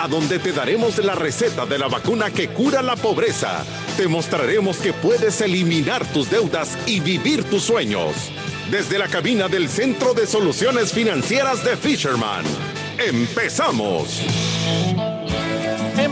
a donde te daremos la receta de la vacuna que cura la pobreza. Te mostraremos que puedes eliminar tus deudas y vivir tus sueños. Desde la cabina del Centro de Soluciones Financieras de Fisherman. ¡Empezamos!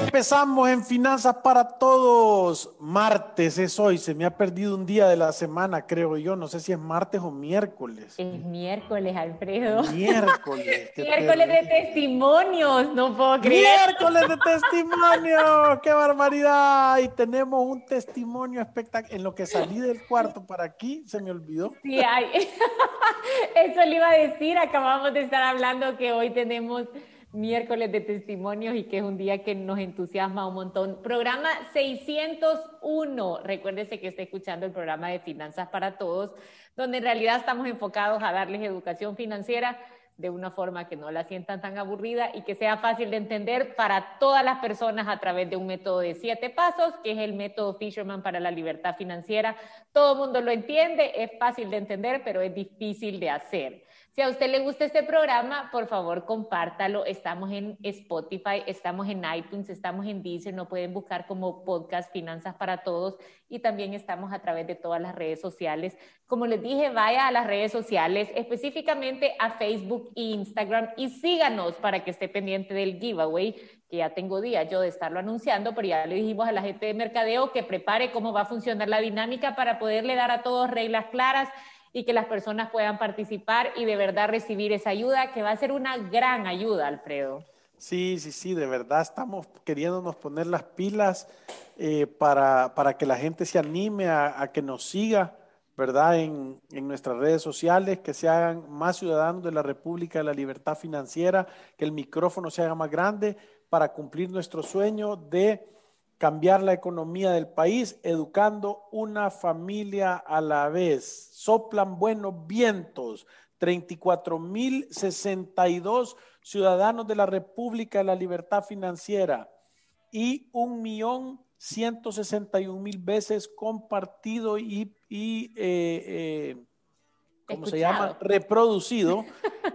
Empezamos en Finanzas para Todos. Martes es hoy. Se me ha perdido un día de la semana, creo yo. No sé si es martes o miércoles. Es miércoles, Alfredo. Miércoles. miércoles de testimonios, no puedo creer. Miércoles de testimonios. ¡Qué barbaridad! Y tenemos un testimonio espectacular. En lo que salí del cuarto para aquí, se me olvidó. Sí, hay. Eso le iba a decir. Acabamos de estar hablando que hoy tenemos miércoles de testimonios y que es un día que nos entusiasma un montón. Programa 601. Recuérdese que está escuchando el programa de Finanzas para Todos, donde en realidad estamos enfocados a darles educación financiera de una forma que no la sientan tan aburrida y que sea fácil de entender para todas las personas a través de un método de siete pasos, que es el método Fisherman para la libertad financiera. Todo el mundo lo entiende, es fácil de entender, pero es difícil de hacer. Si a usted le gusta este programa, por favor, compártalo. Estamos en Spotify, estamos en iTunes, estamos en Deezer, no pueden buscar como podcast Finanzas para Todos y también estamos a través de todas las redes sociales. Como les dije, vaya a las redes sociales, específicamente a Facebook e Instagram y síganos para que esté pendiente del giveaway, que ya tengo días yo de estarlo anunciando, pero ya le dijimos a la gente de mercadeo que prepare cómo va a funcionar la dinámica para poderle dar a todos reglas claras y que las personas puedan participar y de verdad recibir esa ayuda, que va a ser una gran ayuda, Alfredo. Sí, sí, sí, de verdad estamos queriéndonos poner las pilas eh, para, para, que la gente se anime a, que nos siga, ¿verdad? En, en, nuestras redes sociales, que se hagan más ciudadanos de la República de la Libertad Financiera, que el micrófono se haga más grande para cumplir nuestro sueño de cambiar la economía del país, educando una familia a la vez. Soplan buenos vientos. 34.062 ciudadanos de la República de la Libertad Financiera y un millón mil veces compartido y, y eh, eh, ¿cómo se llama? Reproducido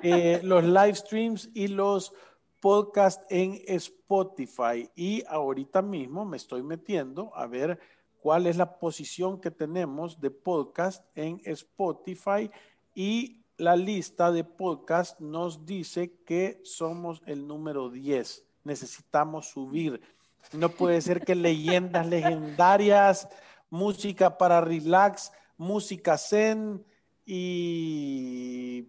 eh, los live streams y los podcast en Spotify y ahorita mismo me estoy metiendo a ver cuál es la posición que tenemos de podcast en Spotify y la lista de podcast nos dice que somos el número 10. Necesitamos subir. No puede ser que leyendas legendarias, música para relax, música zen y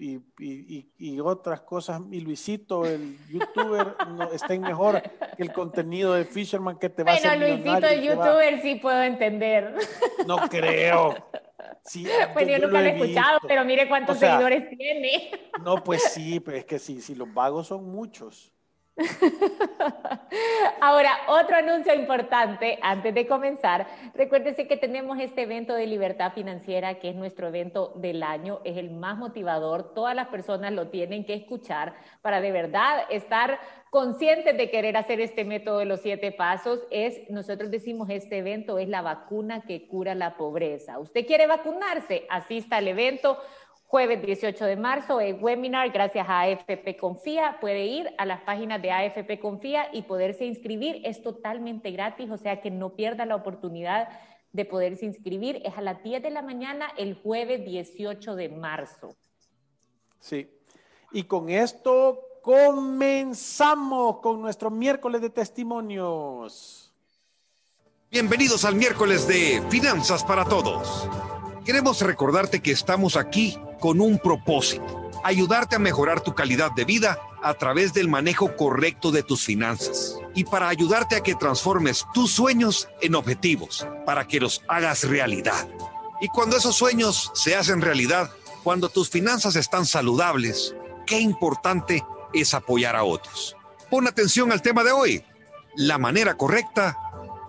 y, otras cosas. Y Luisito, el youtuber, no, está mejor que el contenido de Fisherman que te va a hacer Bueno, Luisito, el youtuber, sí puedo entender. No creo. Sí, bueno, yo, nunca lo he, escuchado, pero mire cuántos seguidores tiene. No, pues sí, pero es que sí, sí, los vagos son muchos. Ahora, otro anuncio importante antes de comenzar. Recuérdense que tenemos este evento de libertad financiera, que es nuestro evento del año, es el más motivador. Todas las personas lo tienen que escuchar para de verdad estar conscientes de querer hacer este método de los siete pasos. Es, nosotros decimos, este evento es la vacuna que cura la pobreza. ¿Usted quiere vacunarse? Asista al evento jueves 18 de marzo, el webinar gracias a AFP Confía. Puede ir a las páginas de AFP Confía y poderse inscribir. Es totalmente gratis, o sea que no pierda la oportunidad de poderse inscribir. Es a las 10 de la mañana el jueves 18 de marzo. Sí. Y con esto comenzamos con nuestro miércoles de testimonios. Bienvenidos al miércoles de Finanzas para Todos. Queremos recordarte que estamos aquí con un propósito, ayudarte a mejorar tu calidad de vida a través del manejo correcto de tus finanzas y para ayudarte a que transformes tus sueños en objetivos, para que los hagas realidad. Y cuando esos sueños se hacen realidad, cuando tus finanzas están saludables, qué importante es apoyar a otros. Pon atención al tema de hoy, la manera correcta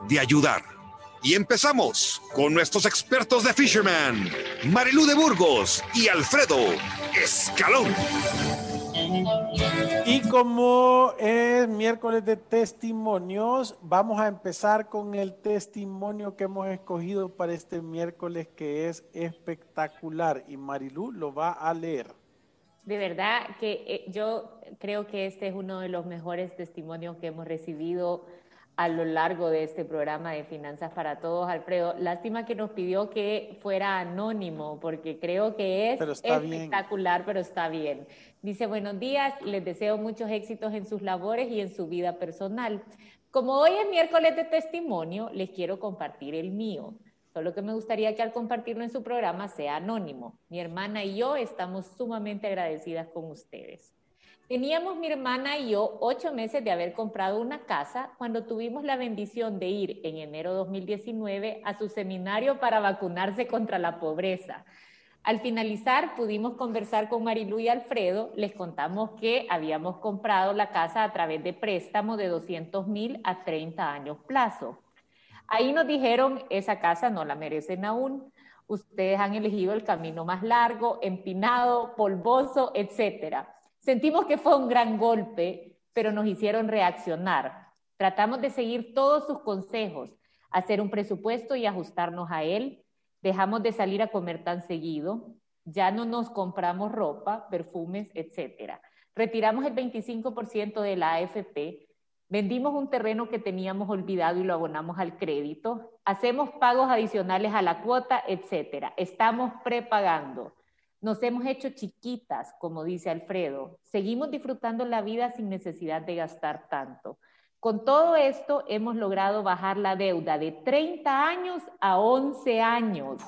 de ayudar. Y empezamos con nuestros expertos de Fisherman, Marilú de Burgos y Alfredo Escalón. Y como es miércoles de testimonios, vamos a empezar con el testimonio que hemos escogido para este miércoles que es espectacular y Marilú lo va a leer. De verdad que eh, yo creo que este es uno de los mejores testimonios que hemos recibido a lo largo de este programa de Finanzas para Todos, Alfredo. Lástima que nos pidió que fuera anónimo, porque creo que es espectacular, pero está bien. Dice, buenos días, les deseo muchos éxitos en sus labores y en su vida personal. Como hoy es miércoles de testimonio, les quiero compartir el mío. Solo que me gustaría que al compartirlo en su programa sea anónimo. Mi hermana y yo estamos sumamente agradecidas con ustedes. Teníamos mi hermana y yo ocho meses de haber comprado una casa cuando tuvimos la bendición de ir en enero 2019 a su seminario para vacunarse contra la pobreza. Al finalizar pudimos conversar con Marilu y Alfredo, les contamos que habíamos comprado la casa a través de préstamo de 200 mil a 30 años plazo. Ahí nos dijeron, esa casa no la merecen aún, ustedes han elegido el camino más largo, empinado, polvoso, etcétera. Sentimos que fue un gran golpe, pero nos hicieron reaccionar. Tratamos de seguir todos sus consejos, hacer un presupuesto y ajustarnos a él. Dejamos de salir a comer tan seguido. Ya no nos compramos ropa, perfumes, etc. Retiramos el 25% de la AFP. Vendimos un terreno que teníamos olvidado y lo abonamos al crédito. Hacemos pagos adicionales a la cuota, etc. Estamos prepagando. Nos hemos hecho chiquitas, como dice Alfredo. Seguimos disfrutando la vida sin necesidad de gastar tanto. Con todo esto hemos logrado bajar la deuda de 30 años a 11 años.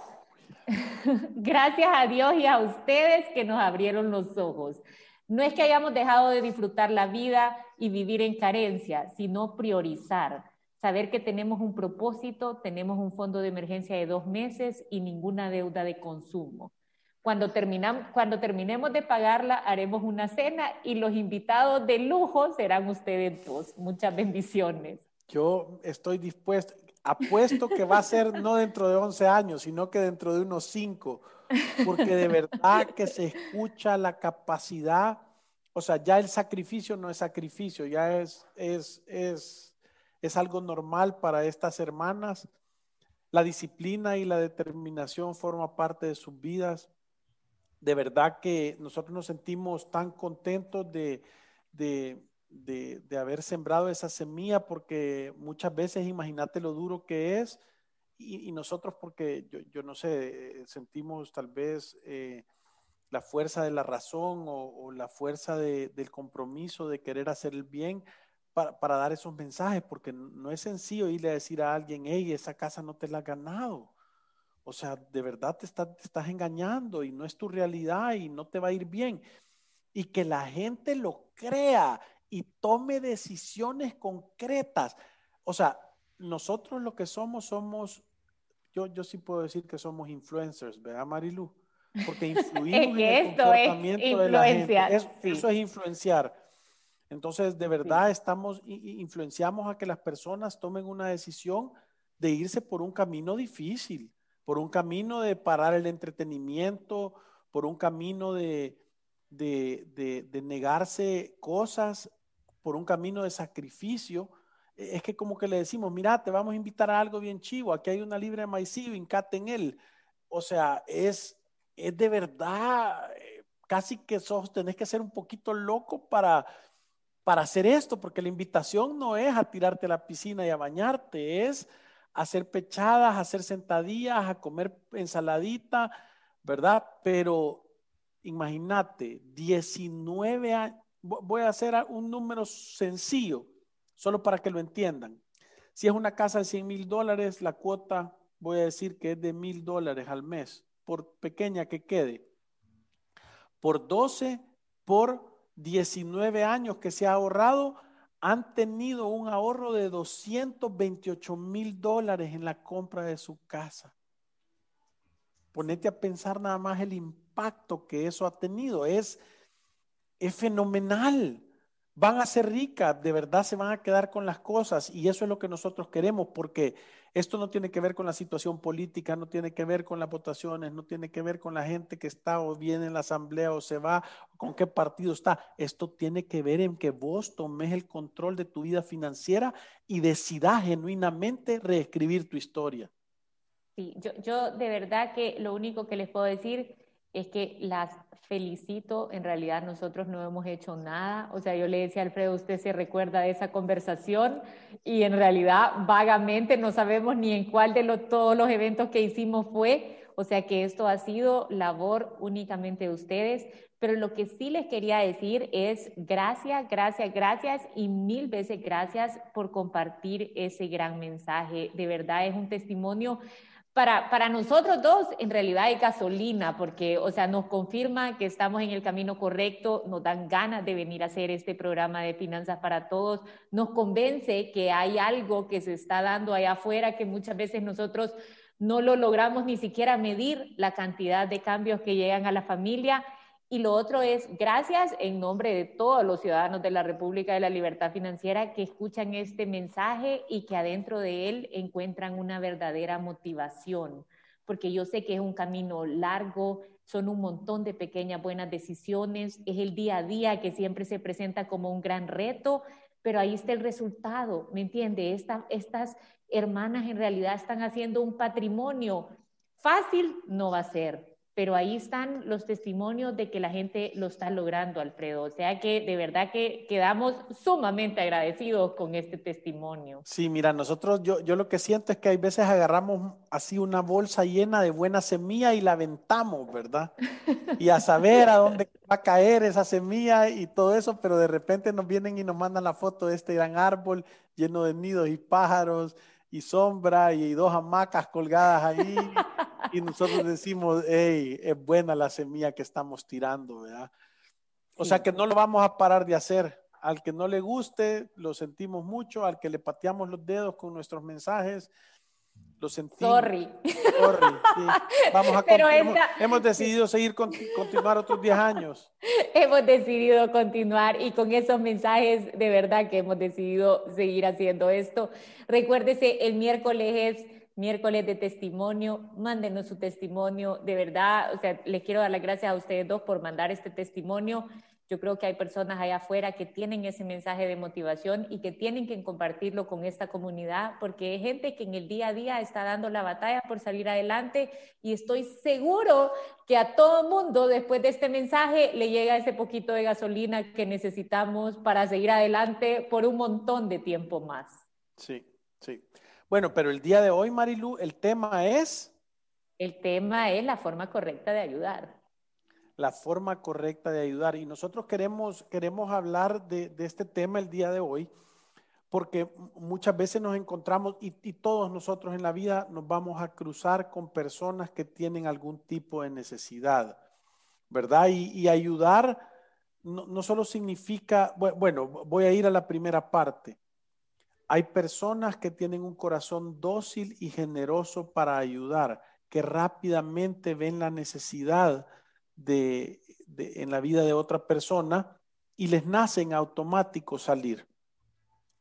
Gracias a Dios y a ustedes que nos abrieron los ojos. No es que hayamos dejado de disfrutar la vida y vivir en carencia, sino priorizar. Saber que tenemos un propósito, tenemos un fondo de emergencia de dos meses y ninguna deuda de consumo. Cuando, terminamos, cuando terminemos de pagarla, haremos una cena y los invitados de lujo serán ustedes dos. Muchas bendiciones. Yo estoy dispuesto, apuesto que va a ser no dentro de 11 años, sino que dentro de unos 5, porque de verdad que se escucha la capacidad, o sea, ya el sacrificio no es sacrificio, ya es, es, es, es algo normal para estas hermanas. La disciplina y la determinación forma parte de sus vidas de verdad que nosotros nos sentimos tan contentos de, de, haber sembrado esa semilla, porque muchas veces imagínate lo duro que es, y, nosotros porque yo, no sé, sentimos tal vez eh, la fuerza de la razón o, la fuerza del compromiso de querer hacer el bien para, para, dar esos mensajes, porque no es sencillo irle a decir a alguien, hey, esa casa no te la has ganado. O sea, de verdad te, estás engañando y no es tu realidad y no te va a ir bien. Y que la gente lo crea y tome decisiones concretas. O sea, nosotros lo que somos, somos, yo, yo sí puedo decir que somos influencers, ¿verdad, Marilu? Porque influimos en el comportamiento de la gente. Eso es influenciar. Entonces, de verdad, estamos, influenciamos a que las personas tomen una decisión de irse por un camino difícil por un camino de parar el entretenimiento, por un camino de, de, negarse cosas, por un camino de sacrificio. E, es que como que le decimos, mira, te vamos a invitar a algo bien chivo, aquí hay una libre de maicillo, hincate en él. O sea, es, es de verdad, eh, casi que sos, tenés que ser un poquito loco para, para hacer esto, porque la invitación no es a tirarte a la piscina y a bañarte, es hacer pechadas, hacer sentadillas, a comer ensaladita, ¿verdad? Pero imagínate, 19 años, voy a hacer un número sencillo, solo para que lo entiendan. Si es una casa de 100 mil dólares, la cuota voy a decir que es de mil dólares al mes, por pequeña que quede. Por 12, por 19 años que se ha ahorrado, han tenido un ahorro de 228 mil dólares en la compra de su casa. Ponete a pensar nada más el impacto que eso ha tenido. Es, es fenomenal. Van a ser ricas, de verdad se van a quedar con las cosas y eso es lo que nosotros queremos porque esto no tiene que ver con la situación política, no tiene que ver con las votaciones, no tiene que ver con la gente que está o viene en la asamblea o se va, con qué partido está. Esto tiene que ver en que vos tomes el control de tu vida financiera y decidas genuinamente reescribir tu historia. Sí, yo, yo de verdad que lo único que les puedo decir es que las felicito, en realidad nosotros no hemos hecho nada, o sea, yo le decía a Alfredo, usted se recuerda de esa conversación y en realidad vagamente no sabemos ni en cuál de todos los eventos que hicimos fue, o sea que esto ha sido labor únicamente de ustedes, pero lo que sí les quería decir es gracias, gracias, gracias y mil veces gracias por compartir ese gran mensaje, de verdad es un testimonio para, para nosotros dos, en realidad es gasolina, porque, o sea, nos confirma que estamos en el camino correcto, nos dan ganas de venir a hacer este programa de Finanzas para Todos, nos convence que hay algo que se está dando allá afuera que muchas veces nosotros no lo logramos ni siquiera medir la cantidad de cambios que llegan a la familia y lo otro es, gracias en nombre de todos los ciudadanos de la República de la Libertad Financiera que escuchan este mensaje y que adentro de él encuentran una verdadera motivación, porque yo sé que es un camino largo, son un montón de pequeñas buenas decisiones, es el día a día que siempre se presenta como un gran reto, pero ahí está el resultado, ¿me entiende? estas hermanas en realidad están haciendo un patrimonio. Fácil no va a ser, pero ahí están los testimonios de que la gente lo está logrando, Alfredo. O sea que de verdad que quedamos sumamente agradecidos con este testimonio. Sí, mira, nosotros, yo, yo lo que siento es que hay veces agarramos así una bolsa llena de buena semilla y la aventamos, ¿verdad? Y a saber a dónde va a caer esa semilla y todo eso, pero de repente nos vienen y nos mandan la foto de este gran árbol lleno de nidos y pájaros y sombra y dos hamacas colgadas ahí. Y nosotros decimos, hey, es buena la semilla que estamos tirando, ¿verdad? O sea que no lo vamos a parar de hacer. Al que no le guste, lo sentimos mucho. Al que le pateamos los dedos con nuestros mensajes, lo sentimos. Sorry. Sorry. Vamos a Pero hemos, decidido seguir continuar otros 10 años. Hemos decidido continuar y con esos mensajes de verdad que hemos decidido seguir haciendo esto. Recuérdese, el miércoles es miércoles de testimonio, mándenos su testimonio, de verdad, o sea, les quiero dar las gracias a ustedes dos por mandar este testimonio. Yo creo que hay personas allá afuera que tienen ese mensaje de motivación y que tienen que compartirlo con esta comunidad, porque hay gente que en el día a día está dando la batalla por salir adelante y estoy seguro que a todo mundo después de este mensaje le llega ese poquito de gasolina que necesitamos para seguir adelante por un montón de tiempo más. Sí, sí. Bueno, pero el día de hoy, Marilu, el tema es... El tema es la forma correcta de ayudar. La forma correcta de ayudar. Y nosotros queremos, queremos hablar de, este tema el día de hoy porque muchas veces nos encontramos y, todos nosotros en la vida nos vamos a cruzar con personas que tienen algún tipo de necesidad, ¿verdad? Y, ayudar no, no, solo significa, bueno, voy a ir a la primera parte. Hay personas que tienen un corazón dócil y generoso para ayudar, que rápidamente ven la necesidad de, en la vida de otra persona y les nace en salir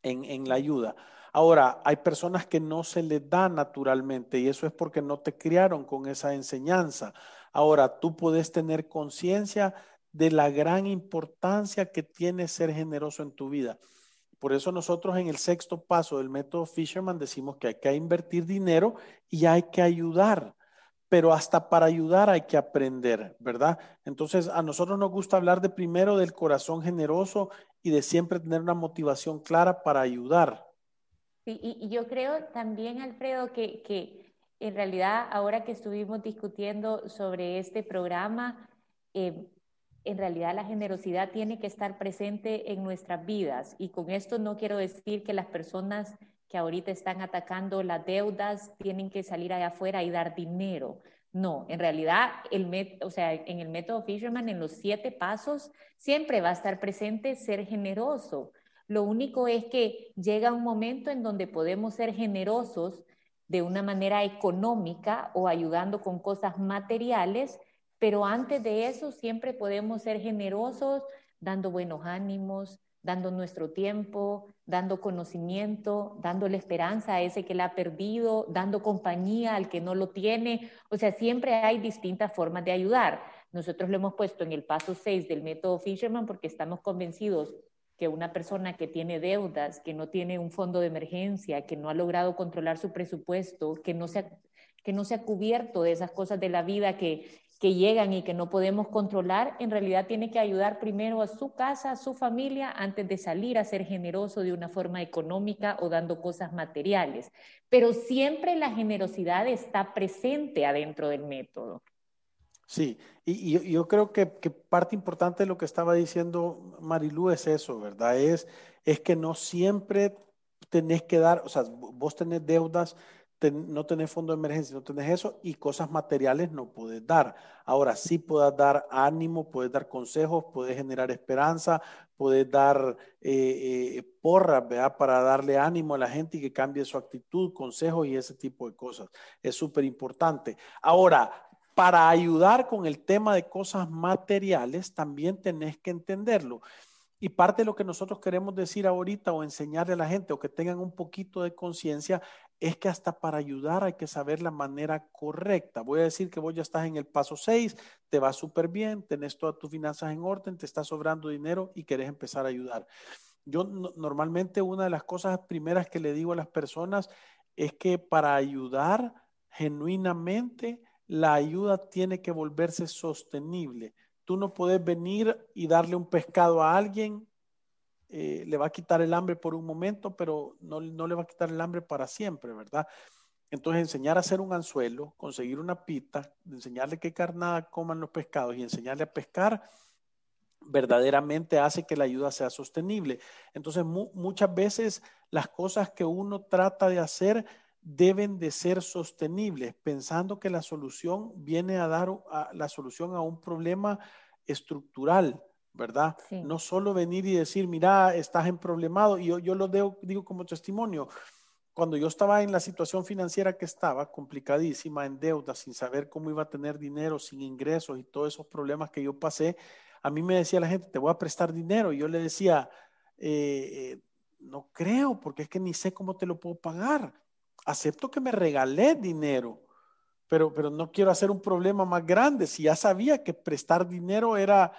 en, en la ayuda. Ahora, hay personas que no se les da naturalmente y eso es porque no te criaron con esa enseñanza. Ahora, tú puedes tener conciencia de la gran importancia que tiene ser generoso en tu vida. Por eso nosotros en el sexto paso del método Fisherman decimos que hay que invertir dinero y hay que ayudar, pero hasta para ayudar hay que aprender, ¿verdad? Entonces a nosotros nos gusta hablar de primero del corazón generoso y de siempre tener una motivación clara para ayudar. y, yo creo también, Alfredo, que, que, en realidad ahora que estuvimos discutiendo sobre este programa, eh, en realidad la generosidad tiene que estar presente en nuestras vidas. Y con esto no quiero decir que las personas que ahorita están atacando las deudas tienen que salir allá afuera y dar dinero. No, en realidad, o sea, en el método Fisherman, en los siete pasos, siempre va a estar presente ser generoso. Lo único es que llega un momento en donde podemos ser generosos de una manera económica o ayudando con cosas materiales, pero antes de eso siempre podemos ser generosos, dando buenos ánimos, dando nuestro tiempo, dando conocimiento, dándole esperanza a ese que la ha perdido, dando compañía al que no lo tiene. O sea, siempre hay distintas formas de ayudar. Nosotros lo hemos puesto en el paso 6 del método Fisherman porque estamos convencidos que una persona que tiene deudas, que no tiene un fondo de emergencia, que no ha logrado controlar su presupuesto, que no se ha, que no se ha cubierto de esas cosas de la vida que, que llegan y que no podemos controlar, en realidad tiene que ayudar primero a su casa, a su familia, antes de salir a ser generoso de una forma económica o dando cosas materiales. Pero siempre la generosidad está presente adentro del método. Sí, y, yo creo que, parte importante de lo que estaba diciendo Marilú es eso, ¿verdad? Es, es que no siempre tenés que dar, o sea, vos tenés deudas, no tenés fondo de emergencia, no tenés eso, y cosas materiales no puedes dar. Ahora sí puedes dar ánimo, puedes dar consejos, puedes generar esperanza, puedes dar eh, eh, porras, ¿verdad? Para darle ánimo a la gente y que cambie su actitud, consejos y ese tipo de cosas. Es súper importante. Ahora, para ayudar con el tema de cosas materiales, también tenés que entenderlo. Y parte de lo que nosotros queremos decir ahorita o enseñarle a la gente o que tengan un poquito de conciencia es que hasta para ayudar hay que saber la manera correcta. Voy a decir que vos ya estás en el paso 6, te va súper bien, tenés todas tus finanzas en orden, te está sobrando dinero y querés empezar a ayudar. Yo normalmente una de las cosas primeras que le digo a las personas es que para ayudar genuinamente, la ayuda tiene que volverse sostenible. Tú no puedes venir y darle un pescado a alguien, eh, le va a quitar el hambre por un momento, pero no, no le va a quitar el hambre para siempre, ¿verdad? Entonces, enseñar a hacer un anzuelo, conseguir una pita, enseñarle qué carnada coman los pescados y enseñarle a pescar, verdaderamente hace que la ayuda sea sostenible. Entonces, muchas veces las cosas que uno trata de hacer deben de ser sostenibles, pensando que la solución viene a dar la solución a un problema estructural, ¿verdad? No solo venir y decir, mira, estás en problemado, y yo, yo lo digo como testimonio. Cuando yo estaba en la situación financiera que estaba, complicadísima, en deuda, sin saber cómo iba a tener dinero, sin ingresos y todos esos problemas que yo pasé, a mí me decía la gente, te voy a prestar dinero. Y yo le decía, eh, eh, no creo, porque es que ni sé cómo te lo puedo pagar acepto que me regalé dinero, pero, pero no quiero hacer un problema más grande. Si ya sabía que prestar dinero era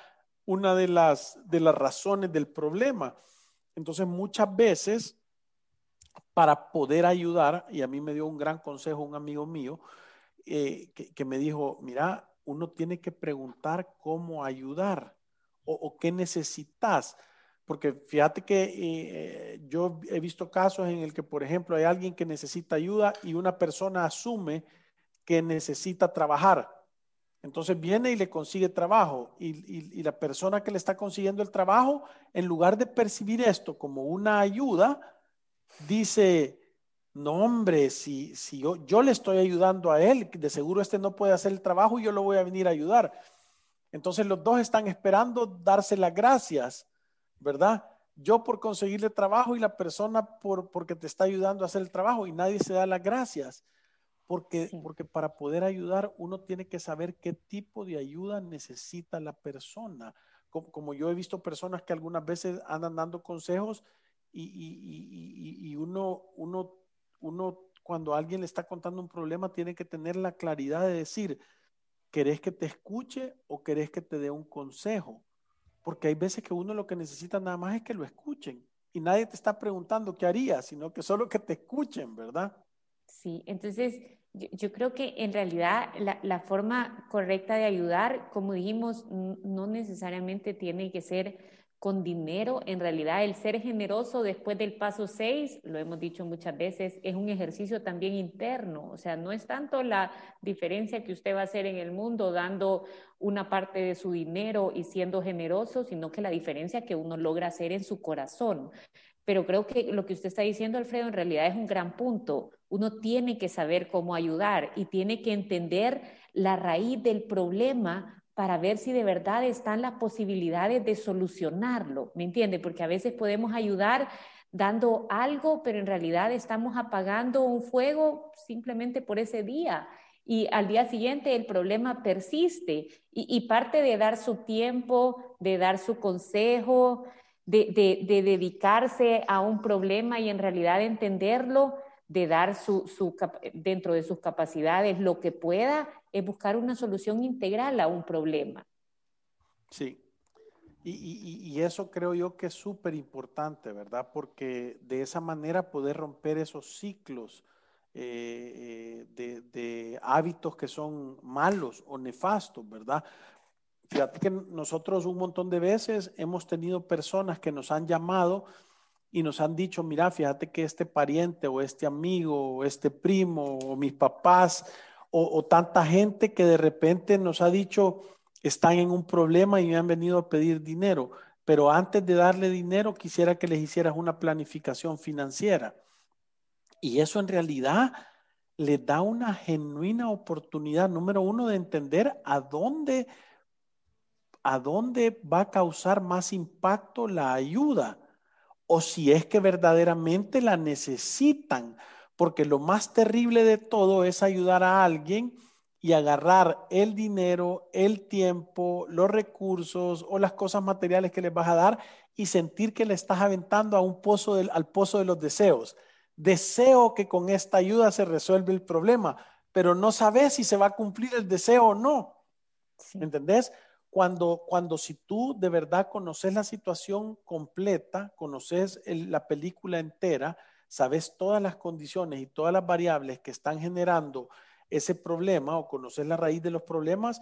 una de las, de las razones del problema. Entonces, muchas veces, para poder ayudar, y a mí me dio un gran consejo un amigo mío, eh, que, me dijo, mira, uno tiene que preguntar cómo ayudar o, o qué necesitas porque fíjate que eh, yo he visto casos en el que, por ejemplo, hay alguien que necesita ayuda y una persona asume que necesita trabajar. Entonces viene y le consigue trabajo y, la persona que le está consiguiendo el trabajo, en lugar de percibir esto como una ayuda, dice, no hombre, si, si yo, yo le estoy ayudando a él, de seguro este no puede hacer el trabajo y yo lo voy a venir a ayudar. Entonces los dos están esperando darse las gracias ¿verdad? Yo por conseguirle trabajo y la persona por, porque te está ayudando a hacer el trabajo y nadie se da las gracias. Porque, porque para poder ayudar uno tiene que saber qué tipo de ayuda necesita la persona. Como, yo he visto personas que algunas veces andan dando consejos y, y, y, uno, uno, uno cuando alguien le está contando un problema tiene que tener la claridad de decir, ¿querés que te escuche o querés que te dé un consejo? Porque hay veces que uno lo que necesita nada más es que lo escuchen. Y nadie te está preguntando qué haría, sino que solo que te escuchen, ¿verdad? Sí, entonces yo, creo que en realidad la, forma correcta de ayudar, como dijimos, no necesariamente tiene que ser con dinero, en realidad el ser generoso después del paso 6, lo hemos dicho muchas veces, es un ejercicio también interno, o sea, no es tanto la diferencia que usted va a hacer en el mundo dando una parte de su dinero y siendo generoso, sino que la diferencia que uno logra hacer en su corazón. Pero creo que lo que usted está diciendo, Alfredo, en realidad es un gran punto. Uno tiene que saber cómo ayudar y tiene que entender la raíz del problema para ver si de verdad están las posibilidades de solucionarlo, ¿me entiende? Porque a veces podemos ayudar dando algo, pero en realidad estamos apagando un fuego simplemente por ese día. Y al día siguiente el problema persiste y, parte de dar su tiempo, de dar su consejo, de, dedicarse a un problema y en realidad entenderlo, de dar su, dentro de sus capacidades lo que pueda, es buscar una solución integral a un problema. Sí, y, eso creo yo que es súper importante, ¿verdad? Porque de esa manera poder romper esos ciclos eh, eh, de, hábitos que son malos o nefastos, ¿verdad? Fíjate que nosotros un montón de veces hemos tenido personas que nos han llamado y nos han dicho, mira, fíjate que este pariente o este amigo o este primo o mis papás o, tanta gente que de repente nos ha dicho, están en un problema y me han venido a pedir dinero, pero antes de darle dinero quisiera que les hicieras una planificación financiera. Y eso en realidad les da una genuina oportunidad, número uno, de entender a dónde a dónde va a causar más impacto la ayuda o si es que verdaderamente la necesitan, porque lo más terrible de todo es ayudar a alguien y agarrar el dinero, el tiempo, los recursos o las cosas materiales que les vas a dar y sentir que le estás aventando a un pozo al pozo de los deseos. Deseo que con esta ayuda se resuelve el problema, pero no sabes si se va a cumplir el deseo o no. ¿Me entendés? Cuando, cuando si tú de verdad conoces la situación completa, conoces la película entera, sabes todas las condiciones y todas las variables que están generando ese problema o conoces la raíz de los problemas,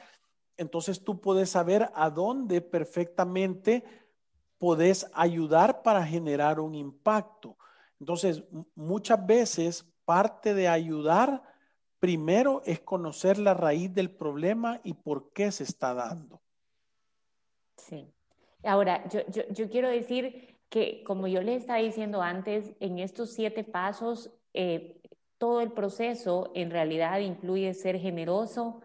entonces tú puedes saber a dónde perfectamente puedes ayudar para generar un impacto. Entonces, muchas veces parte de ayudar primero es conocer la raíz del problema y por qué se está dando. Sí. Ahora, yo, yo, quiero decir que, como yo les estaba diciendo antes, en estos siete pasos, eh, todo el proceso en realidad incluye ser generoso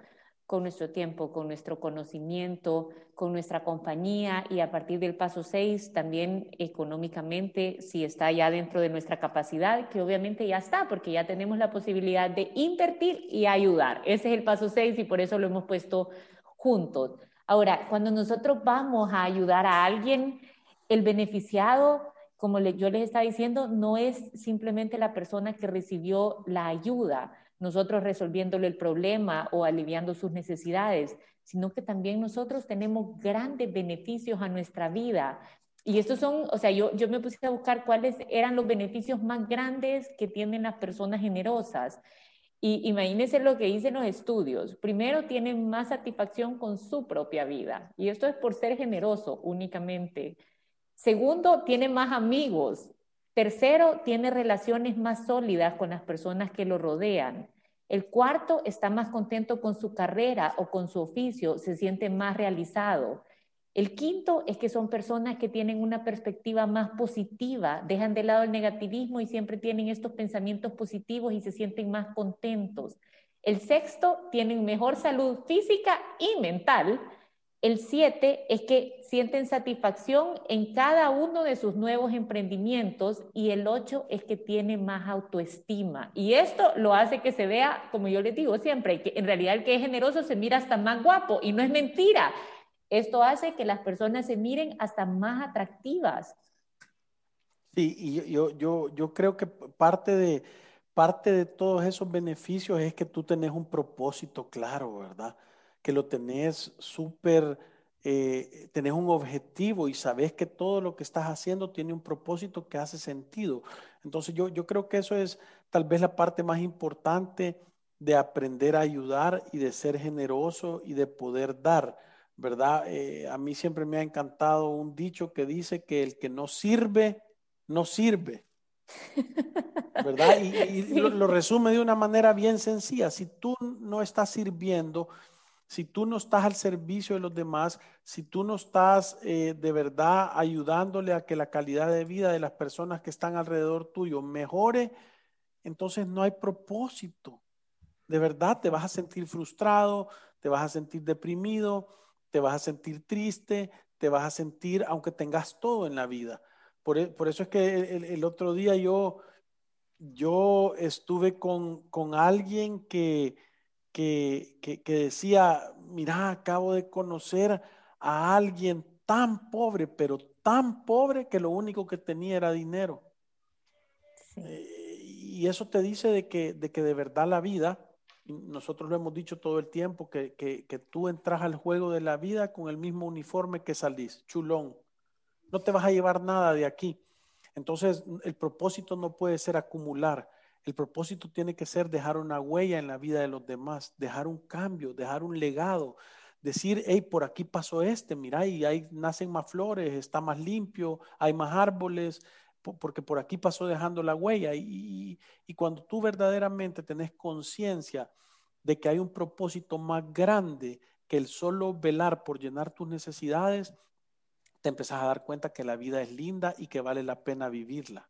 con nuestro tiempo, con nuestro conocimiento, con nuestra compañía y a partir del paso seis también económicamente, si está ya dentro de nuestra capacidad, que obviamente ya está, porque ya tenemos la posibilidad de invertir y ayudar. Ese es el paso seis y por eso lo hemos puesto juntos. Ahora, cuando nosotros vamos a ayudar a alguien, el beneficiado, como yo les estaba diciendo, no es simplemente la persona que recibió la ayuda, nosotros resolviéndole el problema o aliviando sus necesidades, sino que también nosotros tenemos grandes beneficios a nuestra vida. Y estos son, o sea, yo, yo me puse a buscar cuáles eran los beneficios más grandes que tienen las personas generosas. Y imagínense lo que dicen los estudios. Primero, tienen más satisfacción con su propia vida. Y esto es por ser generoso únicamente. Segundo, tiene más amigos. Tercero, tiene relaciones más sólidas con las personas que lo rodean. El cuarto, está más contento con su carrera o con su oficio, se siente más realizado. El quinto es que son personas que tienen una perspectiva más positiva, dejan de lado el negativismo y siempre tienen estos pensamientos positivos y se sienten más contentos. El sexto, tienen mejor salud física y mental. El siete es que sienten satisfacción en cada uno de sus nuevos emprendimientos y el ocho es que tienen más autoestima. Y esto lo hace que se vea, como yo les digo siempre, que en realidad el que es generoso se mira hasta más guapo y no es mentira. Esto hace que las personas se miren hasta más atractivas. Sí, y yo, yo, yo creo que parte de, parte de todos esos beneficios es que tú tenés un propósito claro, ¿verdad? Que lo tenés súper, eh, tenés un objetivo y sabes que todo lo que estás haciendo tiene un propósito que hace sentido. Entonces yo, yo creo que eso es tal vez la parte más importante de aprender a ayudar y de ser generoso y de poder dar ¿verdad? Eh, a mí siempre me ha encantado un dicho que dice que el que no sirve, no sirve. ¿Verdad? Y, lo, resume de una manera bien sencilla. Si tú no estás sirviendo, si tú no estás al servicio de los demás, si tú no estás eh, de verdad ayudándole a que la calidad de vida de las personas que están alrededor tuyo mejore, entonces no hay propósito. De verdad te vas a sentir frustrado, te vas a sentir deprimido, te vas a sentir triste, te vas a sentir, aunque tengas todo en la vida. Por, e, eso es que el, otro día yo, yo estuve con, alguien que, que, que, decía, mira, acabo de conocer a alguien tan pobre, pero tan pobre que lo único que tenía era dinero. Eh, y eso te dice de que, de que de verdad la vida, nosotros lo hemos dicho todo el tiempo, que, que, tú entras al juego de la vida con el mismo uniforme que salís, chulón. No te vas a llevar nada de aquí. Entonces, el propósito no puede ser acumular. El propósito tiene que ser dejar una huella en la vida de los demás, dejar un cambio, dejar un legado, decir, hey, por aquí pasó este, mira, y ahí nacen más flores, está más limpio, hay más árboles, porque por aquí pasó dejando la huella. Y, y cuando tú verdaderamente tenés conciencia de que hay un propósito más grande que el solo velar por llenar tus necesidades, te empezás a dar cuenta que la vida es linda y que vale la pena vivirla.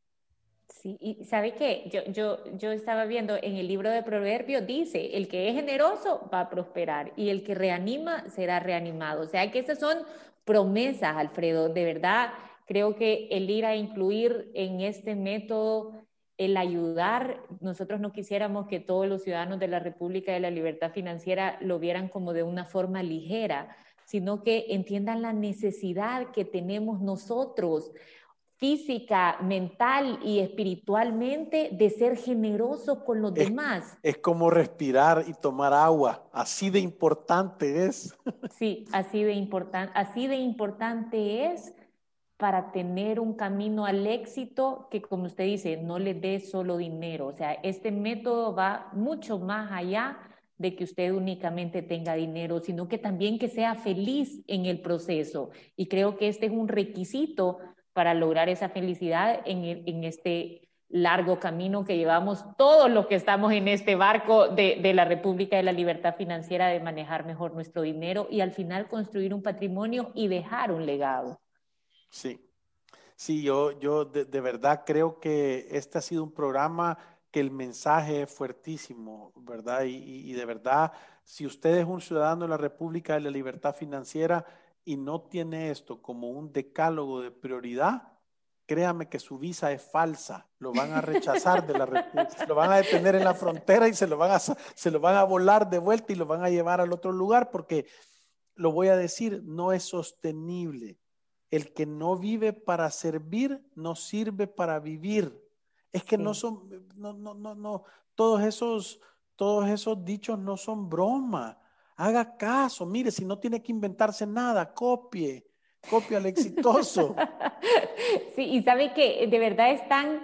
Sí, y sabe que yo, yo, yo estaba viendo en el libro de Proverbios, dice, el que es generoso va a prosperar y el que reanima será reanimado. O sea que esas son promesas, Alfredo. De verdad, creo que el ir a incluir en este método, el ayudar, nosotros no quisiéramos que todos los ciudadanos de la República de la Libertad Financiera lo vieran como de una forma ligera, sino que entiendan la necesidad que tenemos nosotros física, mental y espiritualmente de ser generosos con los demás. Es como respirar y tomar agua, así de importante es. Sí, así de, importante, así de importante es para tener un camino al éxito que, como usted dice, no le dé solo dinero. O sea, este método va mucho más allá de que usted únicamente tenga dinero, sino que también que sea feliz en el proceso. Y creo que este es un requisito para lograr esa felicidad en, este largo camino que llevamos todos los que estamos en este barco de, la República de la Libertad Financiera de manejar mejor nuestro dinero y al final construir un patrimonio y dejar un legado. Sí, sí, yo, yo de, verdad creo que este ha sido un programa que el mensaje es fuertísimo, ¿verdad? Y, de verdad, si usted es un ciudadano de la República de la Libertad Financiera, y no tiene esto como un decálogo de prioridad, créame que su visa es falsa, lo van a rechazar de la lo van a detener en la frontera y se lo, van a, se lo van a volar de vuelta y lo van a llevar al otro lugar porque, lo voy a decir, no es sostenible. El que no vive para servir, no sirve para vivir. Es que no son, no, no, no, no, todos esos, todos esos dichos no son broma. Haga caso, mire, si no tiene que inventarse nada, copie, copie al exitoso. sí, y sabe que de verdad es tan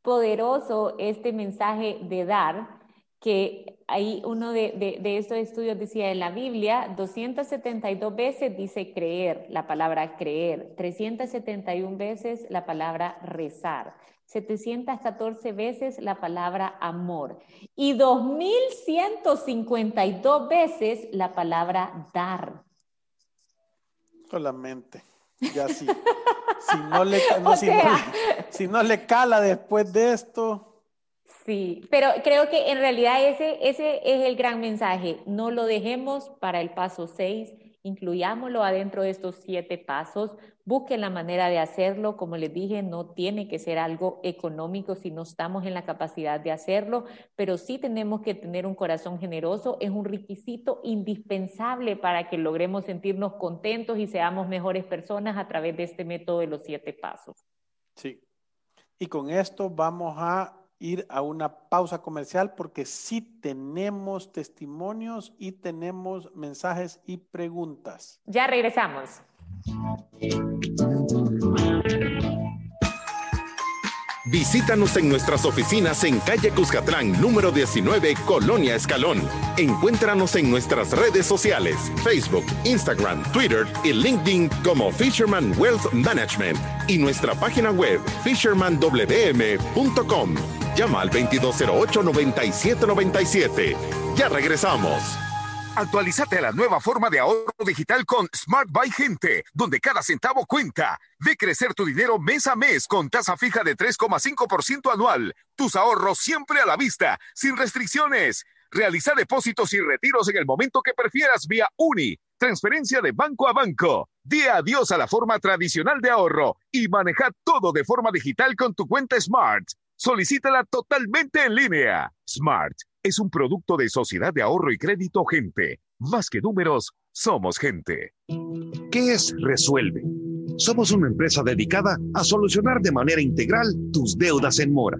poderoso este mensaje de dar que ahí uno de, de, estos estudios decía en la Biblia, 272 veces dice creer, la palabra creer, 371 veces la palabra rezar. 714 veces la palabra amor y 2152 veces la palabra dar. Solamente. Ya sí. si, no le, si no le cala después de esto. Sí, pero creo que en realidad ese, ese es el gran mensaje. No lo dejemos para el paso 6 incluyámoslo adentro de estos siete pasos, busquen la manera de hacerlo, como les dije, no tiene que ser algo económico si no estamos en la capacidad de hacerlo, pero sí tenemos que tener un corazón generoso, es un requisito indispensable para que logremos sentirnos contentos y seamos mejores personas a través de este método de los siete pasos. Sí, y con esto vamos a ir a una pausa comercial porque sí tenemos testimonios y tenemos mensajes y preguntas. Ya regresamos. Visítanos en nuestras oficinas en calle Cuscatlán, número 19, Colonia Escalón. Encuéntranos en nuestras redes sociales, Facebook, Instagram, Twitter y LinkedIn como Fisherman Wealth Management y nuestra página web fishermanwm.com. Llama al 2208-9797. Ya regresamos. Actualízate a la nueva forma de ahorro digital con Smart Buy Gente, donde cada centavo cuenta. Ve crecer tu dinero mes a mes con tasa fija de 3,5% anual. Tus ahorros siempre a la vista, sin restricciones. Realiza depósitos y retiros en el momento que prefieras vía UNI. Transferencia de banco a banco. Di adiós a la forma tradicional de ahorro y maneja todo de forma digital con tu cuenta Smart. Solicítala totalmente en línea. Smart es un producto de Sociedad de Ahorro y Crédito Gente. Más que números, somos gente. ¿Qué es Resuelve? Somos una empresa dedicada a solucionar de manera integral tus deudas en mora.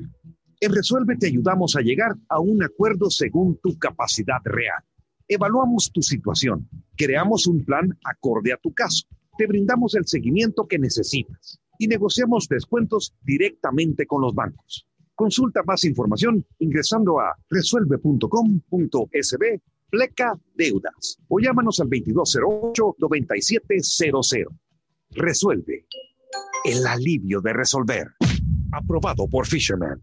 En Resuelve te ayudamos a llegar a un acuerdo según tu capacidad real. Evaluamos tu situación, creamos un plan acorde a tu caso, te brindamos el seguimiento que necesitas y negociamos descuentos directamente con los bancos. Consulta más información ingresando a resuelve.com.sb pleca deudas o llámanos al 2208-9700. Resuelve. El alivio de resolver. Aprobado por Fisherman.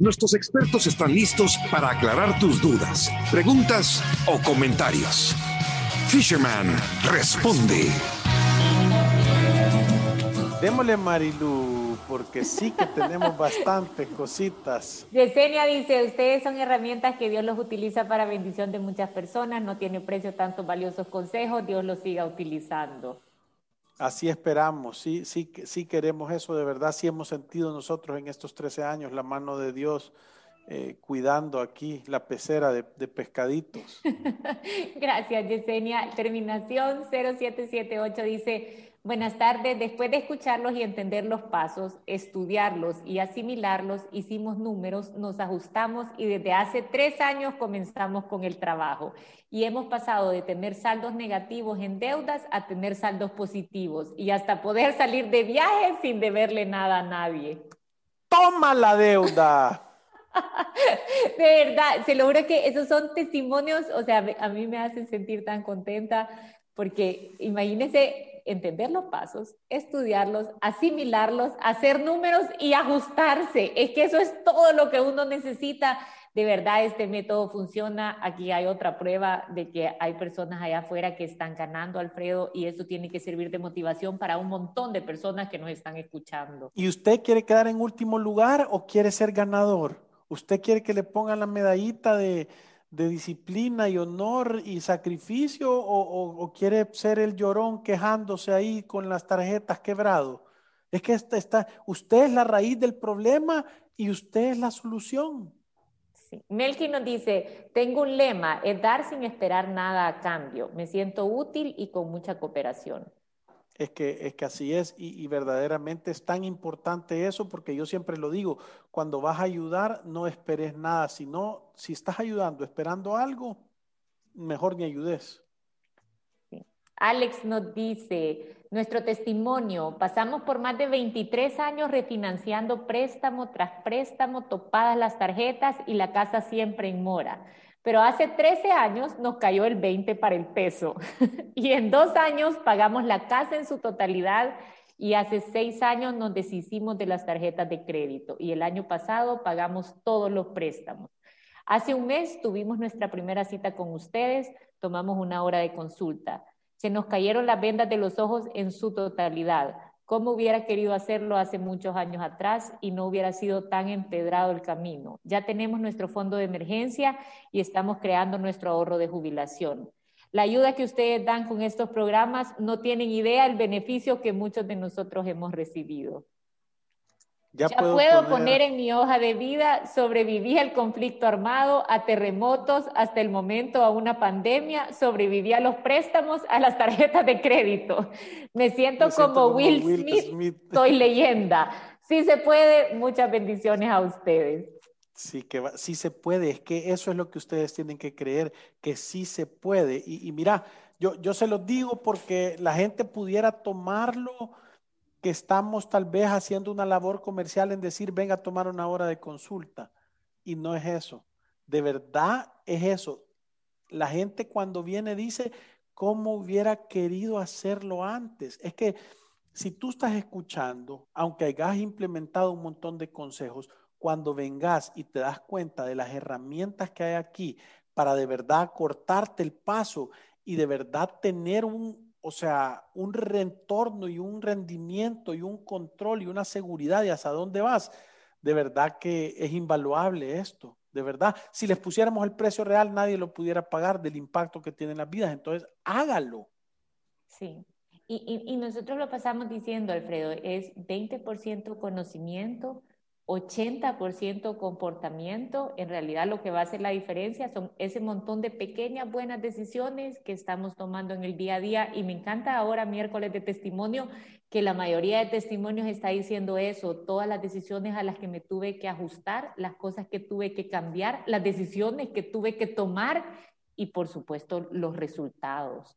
Nuestros expertos están listos para aclarar tus dudas, preguntas o comentarios. Fisherman responde. Démosle Marilu, porque sí que tenemos bastantes cositas. Yesenia dice, ustedes son herramientas que Dios los utiliza para bendición de muchas personas, no tiene precio tantos valiosos consejos, Dios los siga utilizando. Así esperamos, sí, sí, sí queremos eso, de verdad, sí hemos sentido nosotros en estos 13 años la mano de Dios eh, cuidando aquí la pecera de, de pescaditos. Gracias, Yesenia. Terminación 0778 dice, Buenas tardes. Después de escucharlos y entender los pasos, estudiarlos y asimilarlos, hicimos números, nos ajustamos y desde hace tres años comenzamos con el trabajo. Y hemos pasado de tener saldos negativos en deudas a tener saldos positivos y hasta poder salir de viaje sin deberle nada a nadie. ¡Toma la deuda! de verdad, se lo que esos son testimonios, o sea, a mí me hacen sentir tan contenta porque imagínense entender los pasos, estudiarlos, asimilarlos, hacer números y ajustarse. Es que eso es todo lo que uno necesita. De verdad, este método funciona. Aquí hay otra prueba de que hay personas allá afuera que están ganando, Alfredo, y eso tiene que servir de motivación para un montón de personas que nos están escuchando. ¿Y usted quiere quedar en último lugar o quiere ser ganador? ¿Usted quiere que le pongan la medallita de de disciplina y honor y sacrificio o, quiere ser el llorón quejándose ahí con las tarjetas quebrado? Es que está, usted es la raíz del problema y usted es la solución. Sí. Melky nos dice, tengo un lema, es dar sin esperar nada a cambio. Me siento útil y con mucha cooperación. Es que, es que así es y, verdaderamente es tan importante eso porque yo siempre lo digo, cuando vas a ayudar no esperes nada, sino si estás ayudando esperando algo, mejor ni ayudes. Alex nos dice, nuestro testimonio, pasamos por más de 23 años refinanciando préstamo tras préstamo, topadas las tarjetas y la casa siempre en mora. Pero hace 13 años nos cayó el 20 para el peso y en dos años pagamos la casa en su totalidad y hace seis años nos deshicimos de las tarjetas de crédito y el año pasado pagamos todos los préstamos. Hace un mes tuvimos nuestra primera cita con ustedes, tomamos una hora de consulta. Se nos cayeron las vendas de los ojos en su totalidad cómo hubiera querido hacerlo hace muchos años atrás y no hubiera sido tan empedrado el camino. Ya tenemos nuestro fondo de emergencia y estamos creando nuestro ahorro de jubilación. La ayuda que ustedes dan con estos programas no tienen idea el beneficio que muchos de nosotros hemos recibido. Ya, puedo, poner... en mi hoja de vida, sobreviví al conflicto armado, a terremotos, hasta el momento a una pandemia, sobreviví a los préstamos, a las tarjetas de crédito. Me siento, como, Will, Smith, soy leyenda. Sí se puede, muchas bendiciones a ustedes. Sí, que sí se puede, es que eso es lo que ustedes tienen que creer, que sí se puede. Y, y mira, yo, yo se los digo porque la gente pudiera tomarlo que estamos tal vez haciendo una labor comercial en decir, venga a tomar una hora de consulta. Y no es eso. De verdad es eso. La gente cuando viene dice, ¿cómo hubiera querido hacerlo antes? Es que si tú estás escuchando, aunque hayas implementado un montón de consejos, cuando vengas y te das cuenta de las herramientas que hay aquí para de verdad cortarte el paso y de verdad tener un, o sea, un retorno y un rendimiento y un control y una seguridad de hasta dónde vas. De verdad que es invaluable esto, de verdad. Si les pusiéramos el precio real, nadie lo pudiera pagar del impacto que tienen las vidas. Entonces, hágalo. Sí. Y, y nosotros lo pasamos diciendo, Alfredo, es 20% conocimiento, 80% comportamiento, en realidad lo que va a hacer la diferencia son ese montón de pequeñas buenas decisiones que estamos tomando en el día a día. Y me encanta ahora, miércoles de testimonio, que la mayoría de testimonios está diciendo eso, todas las decisiones a las que me tuve que ajustar, las cosas que tuve que cambiar, las decisiones que tuve que tomar y por supuesto los resultados.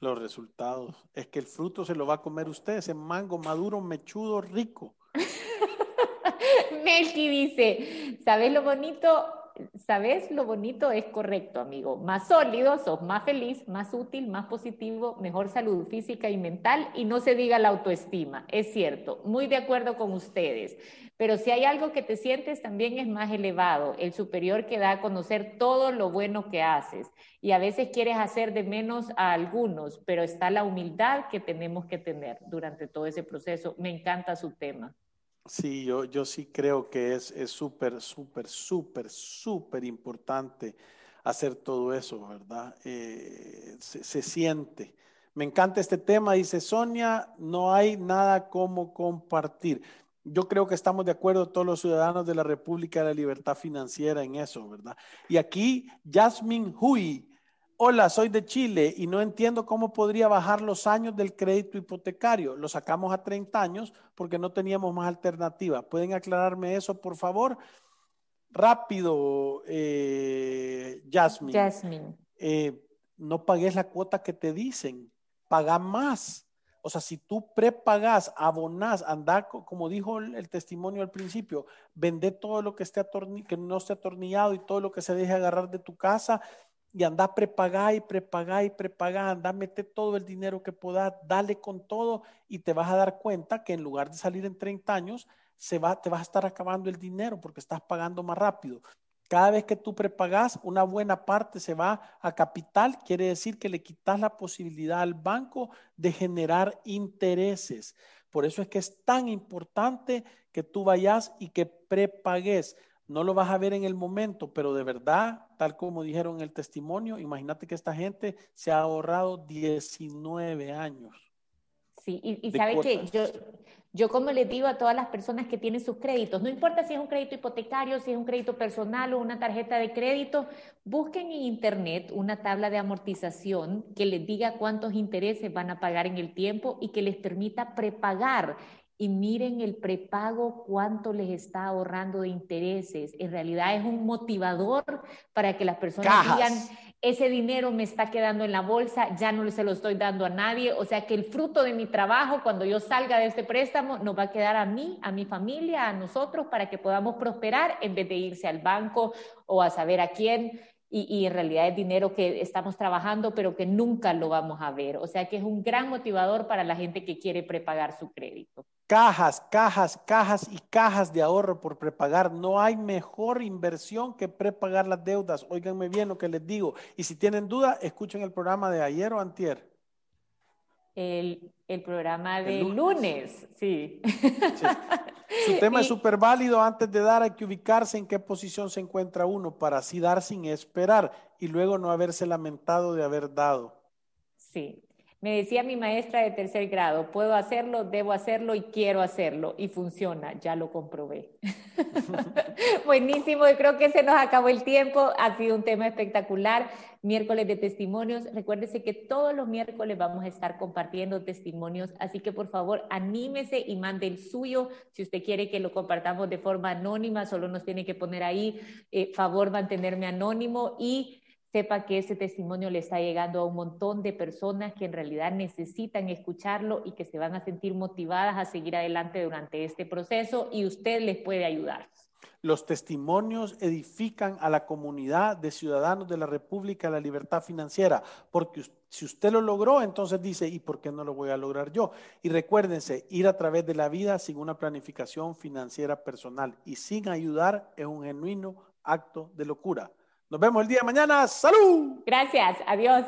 Los resultados. Es que el fruto se lo va a comer usted, ese mango maduro, mechudo, rico. Melky dice, ¿sabes lo bonito? ¿Sabes lo bonito? Es correcto, amigo. Más sólido, sos más feliz, más útil, más positivo, mejor salud física y mental y no se diga la autoestima. Es cierto, muy de acuerdo con ustedes. Pero si hay algo que te sientes también es más elevado, el superior que da a conocer todo lo bueno que haces. Y a veces quieres hacer de menos a algunos, pero está la humildad que tenemos que tener durante todo ese proceso. Me encanta su tema. Sí, yo, yo sí creo que es súper, súper, súper, súper importante hacer todo eso, ¿verdad? Eh, se, siente. Me encanta este tema, dice Sonia, no hay nada como compartir. Yo creo que estamos de acuerdo todos los ciudadanos de la República de la Libertad Financiera en eso, ¿verdad? Y aquí, Jasmine Hui Hola, soy de Chile y no entiendo cómo podría bajar los años del crédito hipotecario. Lo sacamos a 30 años porque no teníamos más alternativa. ¿Pueden aclararme eso, por favor? Rápido, eh, Jasmine. Jasmine. Eh, no pagues la cuota que te dicen, paga más. O sea, si tú prepagas, abonás, anda, como dijo el, testimonio al principio, vende todo lo que, esté que no esté atornillado y todo lo que se deje agarrar de tu casa y anda prepagar y prepagar y prepagar, anda mete todo el dinero que puedas, dale con todo y te vas a dar cuenta que en lugar de salir en 30 años, se va, te vas a estar acabando el dinero porque estás pagando más rápido. Cada vez que tú prepagas, una buena parte se va a capital, quiere decir que le quitas la posibilidad al banco de generar intereses. Por eso es que es tan importante que tú vayas y que prepagues. No lo vas a ver en el momento, pero de verdad, tal como dijeron en el testimonio, imagínate que esta gente se ha ahorrado 19 años. Sí, y, sabe que yo, yo como les digo a todas las personas que tienen sus créditos, no importa si es un crédito hipotecario, si es un crédito personal o una tarjeta de crédito, busquen en internet una tabla de amortización que les diga cuántos intereses van a pagar en el tiempo y que les permita prepagar y miren el prepago, cuánto les está ahorrando de intereses. En realidad es un motivador para que las personas digan, ese dinero me está quedando en la bolsa, ya no se lo estoy dando a nadie. O sea que el fruto de mi trabajo, cuando yo salga de este préstamo, nos va a quedar a mí, a mi familia, a nosotros, para que podamos prosperar en vez de irse al banco o a saber a quién. Y, en realidad es dinero que estamos trabajando, pero que nunca lo vamos a ver. O sea que es un gran motivador para la gente que quiere prepagar su crédito cajas, cajas, cajas y cajas de ahorro por prepagar. No hay mejor inversión que prepagar las deudas. Óiganme bien lo que les digo. Y si tienen duda, escuchen el programa de ayer o antier. El, programa de lunes. sí. Su tema es súper válido. Antes de dar hay que ubicarse en qué posición se encuentra uno para así dar sin esperar y luego no haberse lamentado de haber dado. Sí, me decía mi maestra de tercer grado, puedo hacerlo, debo hacerlo y quiero hacerlo. Y funciona, ya lo comprobé. Buenísimo, yo creo que se nos acabó el tiempo. Ha sido un tema espectacular. Miércoles de testimonios. Recuérdese que todos los miércoles vamos a estar compartiendo testimonios, así que por favor anímese y mande el suyo. Si usted quiere que lo compartamos de forma anónima, solo nos tiene que poner ahí, eh, favor mantenerme anónimo y sepa que ese testimonio le está llegando a un montón de personas que en realidad necesitan escucharlo y que se van a sentir motivadas a seguir adelante durante este proceso y usted les puede ayudar. Los testimonios edifican a la comunidad de ciudadanos de la República la Libertad Financiera, porque si usted lo logró, entonces dice, ¿y por qué no lo voy a lograr yo? Y recuérdense, ir a través de la vida sin una planificación financiera personal y sin ayudar es un genuino acto de locura. Nos vemos el día de mañana. ¡Salud! Gracias. Adiós.